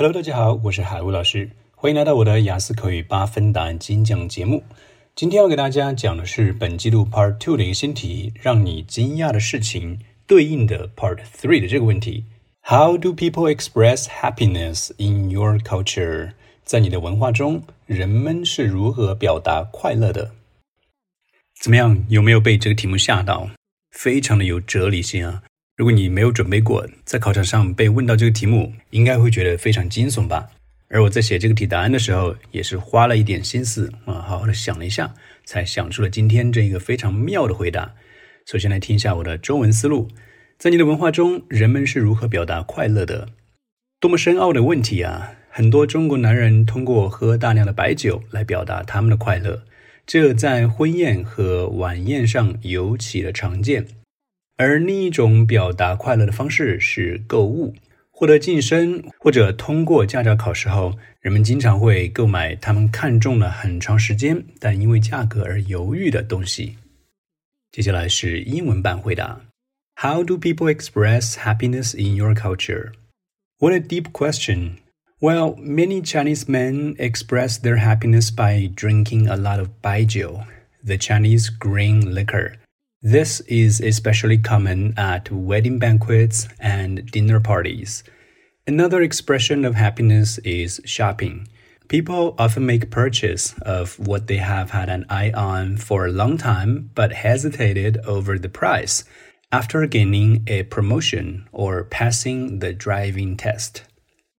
Hello，大家好，我是海乌老师，欢迎来到我的雅思口语八分答案精讲节目。今天要给大家讲的是本季度 Part Two 的一个新题，让你惊讶的事情对应的 Part Three 的这个问题。How do people express happiness in your culture？在你的文化中，人们是如何表达快乐的？怎么样？有没有被这个题目吓到？非常的有哲理性啊！如果你没有准备过，在考场上被问到这个题目，应该会觉得非常惊悚吧？而我在写这个题答案的时候，也是花了一点心思啊，好好的想了一下，才想出了今天这一个非常妙的回答。首先来听一下我的中文思路：在你的文化中，人们是如何表达快乐的？多么深奥的问题啊！很多中国男人通过喝大量的白酒来表达他们的快乐，这在婚宴和晚宴上尤其的常见。而另一种表达快乐的方式是购物，获得晋升或者通过驾照考试后，人们经常会购买他们看中了很长时间但因为价格而犹豫的东西。接下来是英文版回答：How do people express happiness in your culture? What a deep question. Well, many Chinese men express their happiness by drinking a lot of baijiu, the Chinese green liquor. This is especially common at wedding banquets and dinner parties. Another expression of happiness is shopping. People often make purchase of what they have had an eye on for a long time but hesitated over the price after gaining a promotion or passing the driving test.